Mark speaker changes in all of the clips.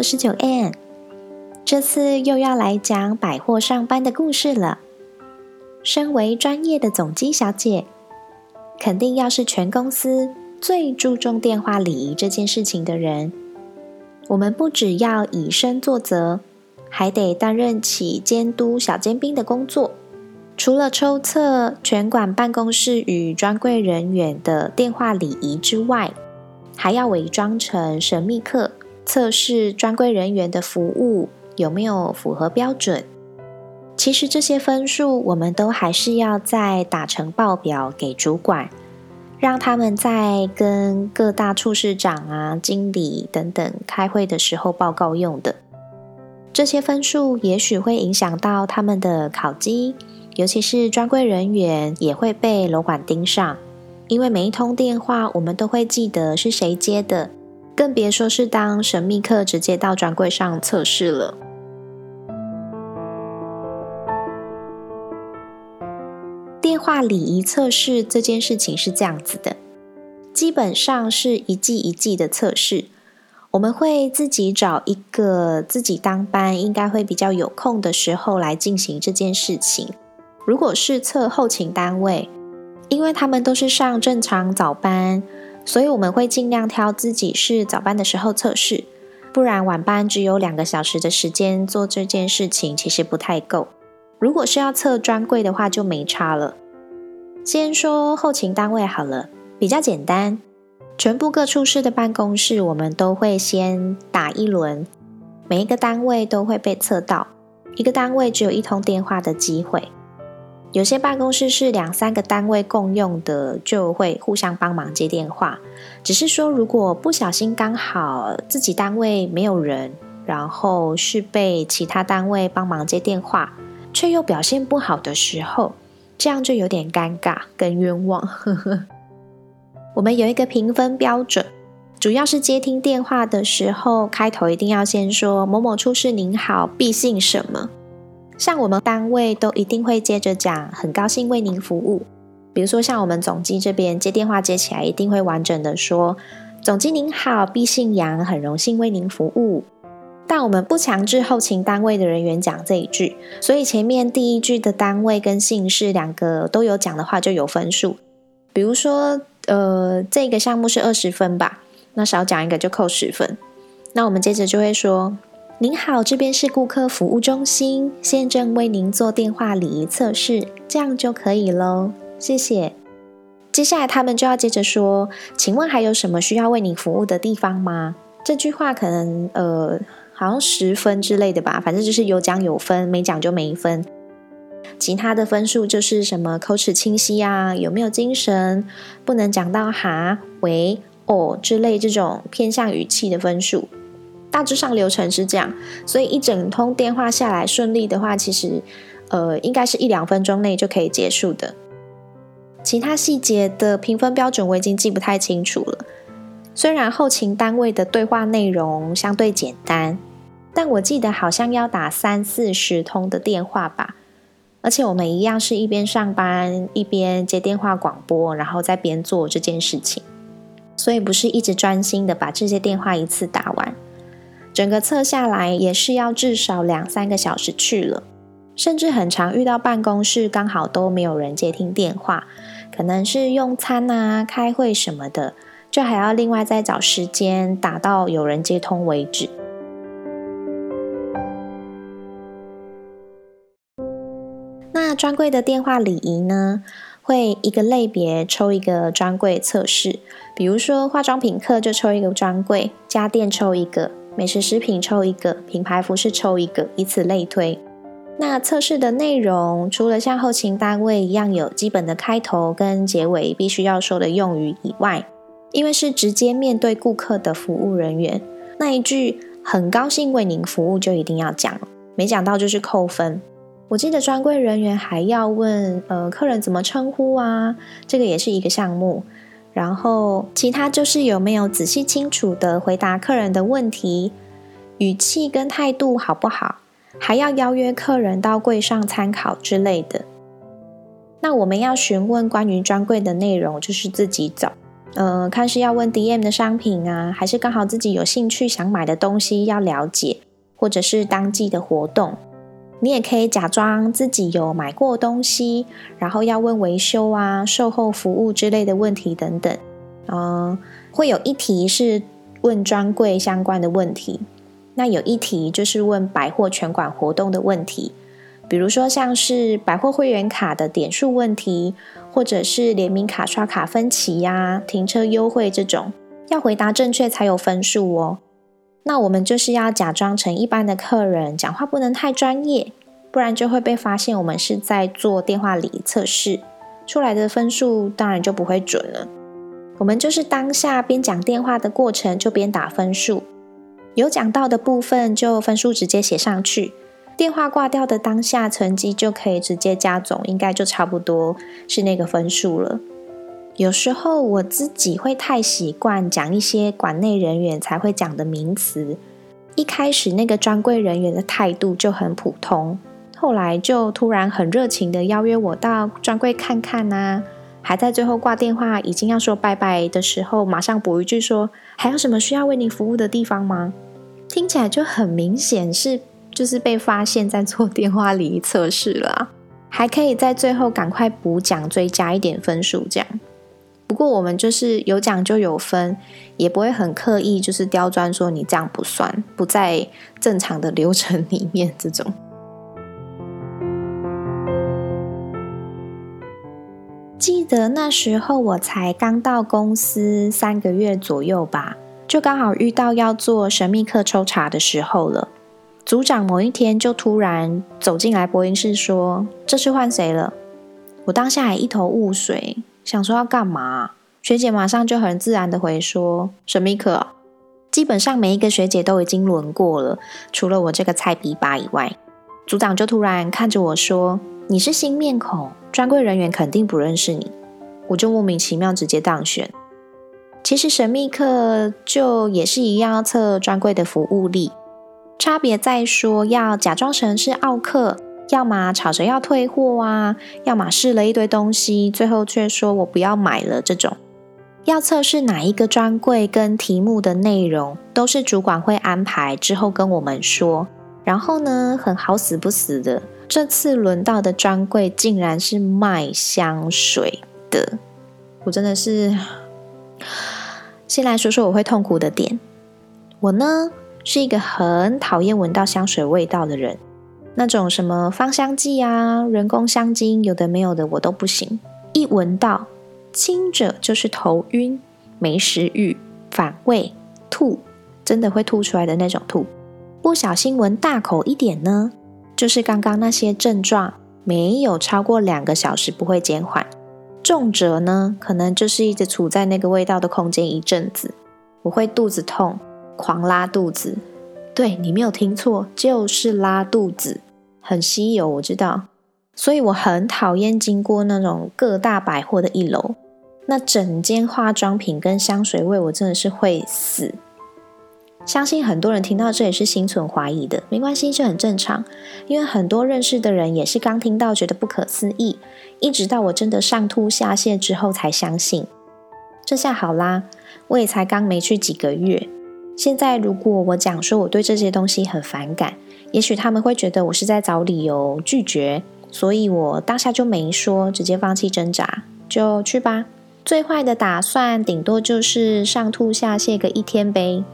Speaker 1: 我是九 N，这次又要来讲百货上班的故事了。身为专业的总机小姐，肯定要是全公司最注重电话礼仪这件事情的人。我们不只要以身作则，还得担任起监督小尖兵的工作。除了抽测全馆办公室与专柜人员的电话礼仪之外，还要伪装成神秘客。测试专柜人员的服务有没有符合标准？其实这些分数我们都还是要再打成报表给主管，让他们在跟各大处室长啊、经理等等开会的时候报告用的。这些分数也许会影响到他们的考绩，尤其是专柜人员也会被楼管盯上，因为每一通电话我们都会记得是谁接的。更别说是当神秘客直接到专柜上测试了。电话礼仪测试这件事情是这样子的，基本上是一季一季的测试。我们会自己找一个自己当班应该会比较有空的时候来进行这件事情。如果是测后勤单位，因为他们都是上正常早班。所以我们会尽量挑自己是早班的时候测试，不然晚班只有两个小时的时间做这件事情，其实不太够。如果是要测专柜的话，就没差了。先说后勤单位好了，比较简单，全部各处室的办公室，我们都会先打一轮，每一个单位都会被测到，一个单位只有一通电话的机会。有些办公室是两三个单位共用的，就会互相帮忙接电话。只是说，如果不小心刚好自己单位没有人，然后是被其他单位帮忙接电话，却又表现不好的时候，这样就有点尴尬跟冤枉。我们有一个评分标准，主要是接听电话的时候，开头一定要先说“某某处室您好，必姓什么”。像我们单位都一定会接着讲，很高兴为您服务。比如说像我们总机这边接电话接起来，一定会完整的说：“总机您好，毕姓杨，很荣幸为您服务。”但我们不强制后勤单位的人员讲这一句，所以前面第一句的单位跟姓氏两个都有讲的话就有分数。比如说，呃，这个项目是二十分吧，那少讲一个就扣十分。那我们接着就会说。您好，这边是顾客服务中心，现正为您做电话礼仪测试，这样就可以喽。谢谢。接下来他们就要接着说，请问还有什么需要为你服务的地方吗？这句话可能呃，好像十分之类的吧，反正就是有讲有分，没讲就没分。其他的分数就是什么口齿清晰啊，有没有精神，不能讲到哈、喂、哦之类这种偏向语气的分数。大致上流程是这样，所以一整通电话下来顺利的话，其实呃应该是一两分钟内就可以结束的。其他细节的评分标准我已经记不太清楚了。虽然后勤单位的对话内容相对简单，但我记得好像要打三四十通的电话吧。而且我们一样是一边上班一边接电话广播，然后再边做这件事情，所以不是一直专心的把这些电话一次打完。整个测下来也是要至少两三个小时去了，甚至很常遇到办公室刚好都没有人接听电话，可能是用餐啊、开会什么的，就还要另外再找时间打到有人接通为止。那专柜的电话礼仪呢？会一个类别抽一个专柜测试，比如说化妆品课就抽一个专柜，家电抽一个。美食食品抽一个，品牌服饰抽一个，以此类推。那测试的内容除了像后勤单位一样有基本的开头跟结尾必须要说的用语以外，因为是直接面对顾客的服务人员，那一句“很高兴为您服务”就一定要讲，没讲到就是扣分。我记得专柜人员还要问，呃，客人怎么称呼啊？这个也是一个项目。然后其他就是有没有仔细清楚的回答客人的问题，语气跟态度好不好？还要邀约客人到柜上参考之类的。那我们要询问关于专柜的内容，就是自己走，呃，看是要问 DM 的商品啊，还是刚好自己有兴趣想买的东西要了解，或者是当季的活动。你也可以假装自己有买过东西，然后要问维修啊、售后服务之类的问题等等。嗯，会有一题是问专柜相关的问题。那有一题就是问百货全馆活动的问题，比如说像是百货会员卡的点数问题，或者是联名卡刷卡分期呀、停车优惠这种，要回答正确才有分数哦。那我们就是要假装成一般的客人，讲话不能太专业，不然就会被发现我们是在做电话礼仪测试，出来的分数当然就不会准了。我们就是当下边讲电话的过程就边打分数。有讲到的部分，就分数直接写上去。电话挂掉的当下，成绩就可以直接加总，应该就差不多是那个分数了。有时候我自己会太习惯讲一些馆内人员才会讲的名词，一开始那个专柜人员的态度就很普通，后来就突然很热情的邀约我到专柜看看呐，还在最后挂电话已经要说拜拜的时候，马上补一句说。还有什么需要为您服务的地方吗？听起来就很明显是就是被发现在做电话礼仪测试了，还可以在最后赶快补奖追加一点分数这样。不过我们就是有奖就有分，也不会很刻意就是刁钻说你这样不算，不在正常的流程里面这种。记得那时候我才刚到公司三个月左右吧，就刚好遇到要做神秘客抽查的时候了。组长某一天就突然走进来播音室说：“这次换谁了？”我当下还一头雾水，想说要干嘛？学姐马上就很自然的回说：“神秘客。”基本上每一个学姐都已经轮过了，除了我这个菜逼吧以外。组长就突然看着我说：“你是新面孔。”专柜人员肯定不认识你，我就莫名其妙直接当选。其实神秘客就也是一样要测专柜的服务力，差别在说要假装成是奥客，要么吵着要退货啊，要么试了一堆东西，最后却说我不要买了。这种要测试哪一个专柜跟题目的内容，都是主管会安排之后跟我们说。然后呢，很好死不死的。这次轮到的专柜竟然是卖香水的，我真的是。先来说说我会痛苦的点。我呢是一个很讨厌闻到香水味道的人，那种什么芳香剂啊、人工香精，有的没有的我都不行。一闻到，轻者就是头晕、没食欲、反胃、吐，真的会吐出来的那种吐。不小心闻大口一点呢。就是刚刚那些症状没有超过两个小时不会减缓，重者呢可能就是一直处在那个味道的空间一阵子。我会肚子痛，狂拉肚子。对你没有听错，就是拉肚子，很稀有我知道。所以我很讨厌经过那种各大百货的一楼，那整间化妆品跟香水味，我真的是会死。相信很多人听到这也是心存怀疑的，没关系，这很正常。因为很多认识的人也是刚听到觉得不可思议，一直到我真的上吐下泻之后才相信。这下好啦，我也才刚没去几个月。现在如果我讲说我对这些东西很反感，也许他们会觉得我是在找理由拒绝，所以我当下就没说，直接放弃挣扎，就去吧。最坏的打算顶多就是上吐下泻个一天呗。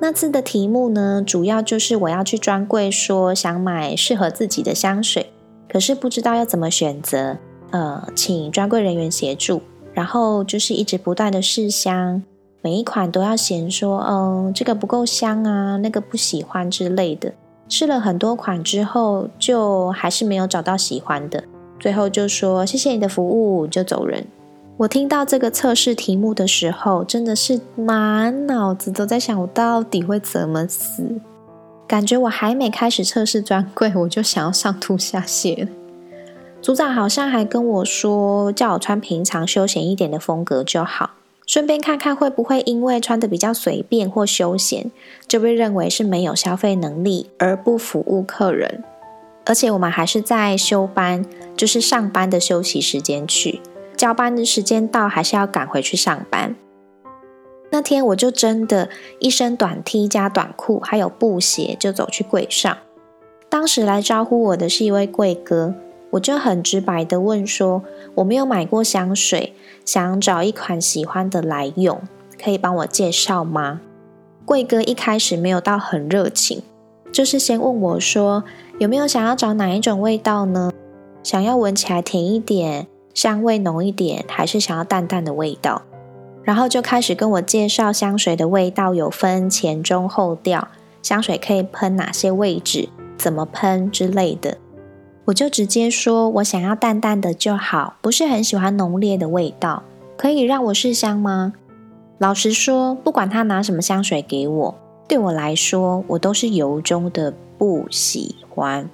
Speaker 1: 那次的题目呢，主要就是我要去专柜说想买适合自己的香水，可是不知道要怎么选择，呃，请专柜人员协助，然后就是一直不断的试香，每一款都要嫌说，嗯，这个不够香啊，那个不喜欢之类的。试了很多款之后，就还是没有找到喜欢的，最后就说谢谢你的服务，就走人。我听到这个测试题目的时候，真的是满脑子都在想，我到底会怎么死？感觉我还没开始测试专柜，我就想要上吐下泻。组长好像还跟我说，叫我穿平常休闲一点的风格就好，顺便看看会不会因为穿的比较随便或休闲，就被认为是没有消费能力而不服务客人。而且我们还是在休班，就是上班的休息时间去。交班的时间到，还是要赶回去上班。那天我就真的一身短 T 加短裤，还有布鞋，就走去柜上。当时来招呼我的是一位贵哥，我就很直白的问说：“我没有买过香水，想找一款喜欢的来用，可以帮我介绍吗？”柜哥一开始没有到很热情，就是先问我说：“有没有想要找哪一种味道呢？想要闻起来甜一点。”香味浓一点，还是想要淡淡的味道？然后就开始跟我介绍香水的味道有分前中后调，香水可以喷哪些位置，怎么喷之类的。我就直接说我想要淡淡的就好，不是很喜欢浓烈的味道，可以让我试香吗？老实说，不管他拿什么香水给我，对我来说，我都是由衷的不喜欢。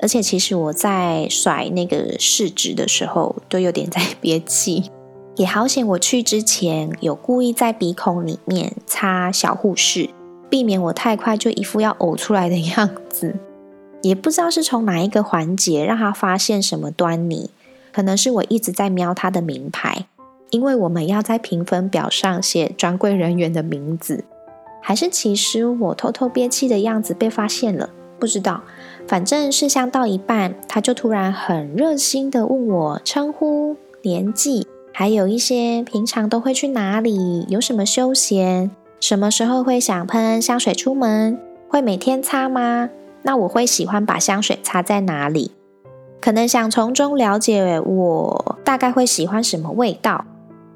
Speaker 1: 而且其实我在甩那个试纸的时候，都有点在憋气。也好险，我去之前有故意在鼻孔里面擦小护士，避免我太快就一副要呕出来的样子。也不知道是从哪一个环节让他发现什么端倪，可能是我一直在瞄他的名牌，因为我们要在评分表上写专柜人员的名字，还是其实我偷偷憋气的样子被发现了，不知道。反正试香到一半，他就突然很热心的问我称呼、年纪，还有一些平常都会去哪里，有什么休闲，什么时候会想喷香水出门，会每天擦吗？那我会喜欢把香水擦在哪里？可能想从中了解我大概会喜欢什么味道。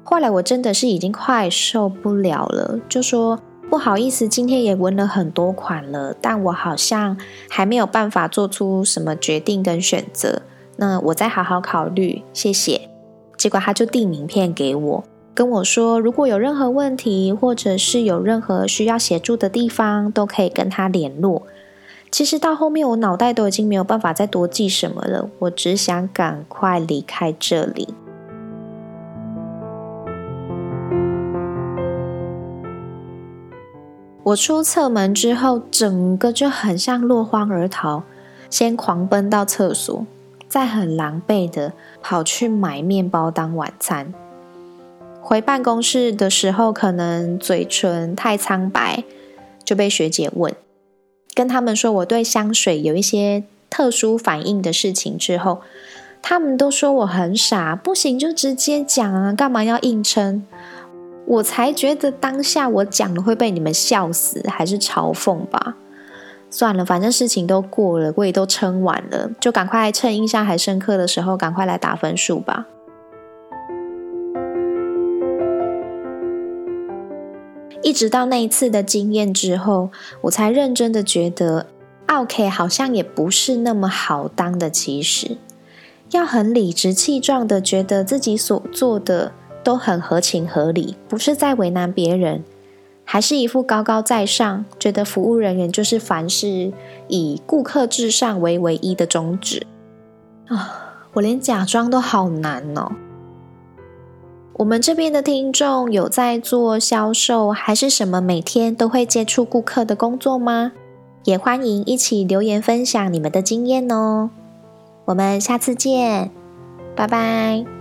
Speaker 1: 后来我真的是已经快受不了了，就说。不好意思，今天也闻了很多款了，但我好像还没有办法做出什么决定跟选择。那我再好好考虑，谢谢。结果他就递名片给我，跟我说如果有任何问题，或者是有任何需要协助的地方，都可以跟他联络。其实到后面，我脑袋都已经没有办法再多记什么了，我只想赶快离开这里。我出侧门之后，整个就很像落荒而逃，先狂奔到厕所，再很狼狈的跑去买面包当晚餐。回办公室的时候，可能嘴唇太苍白，就被学姐问，跟他们说我对香水有一些特殊反应的事情之后，他们都说我很傻，不行就直接讲啊，干嘛要硬撑？我才觉得当下我讲的会被你们笑死，还是嘲讽吧？算了，反正事情都过了，我也都撑完了，就赶快趁印象还深刻的时候，赶快来打分数吧。一直到那一次的经验之后，我才认真的觉得，OK 好像也不是那么好当的。其实，要很理直气壮的觉得自己所做的。都很合情合理，不是在为难别人，还是一副高高在上，觉得服务人员就是凡事以顾客至上为唯一的宗旨啊！我连假装都好难哦。我们这边的听众有在做销售，还是什么每天都会接触顾客的工作吗？也欢迎一起留言分享你们的经验哦。我们下次见，拜拜。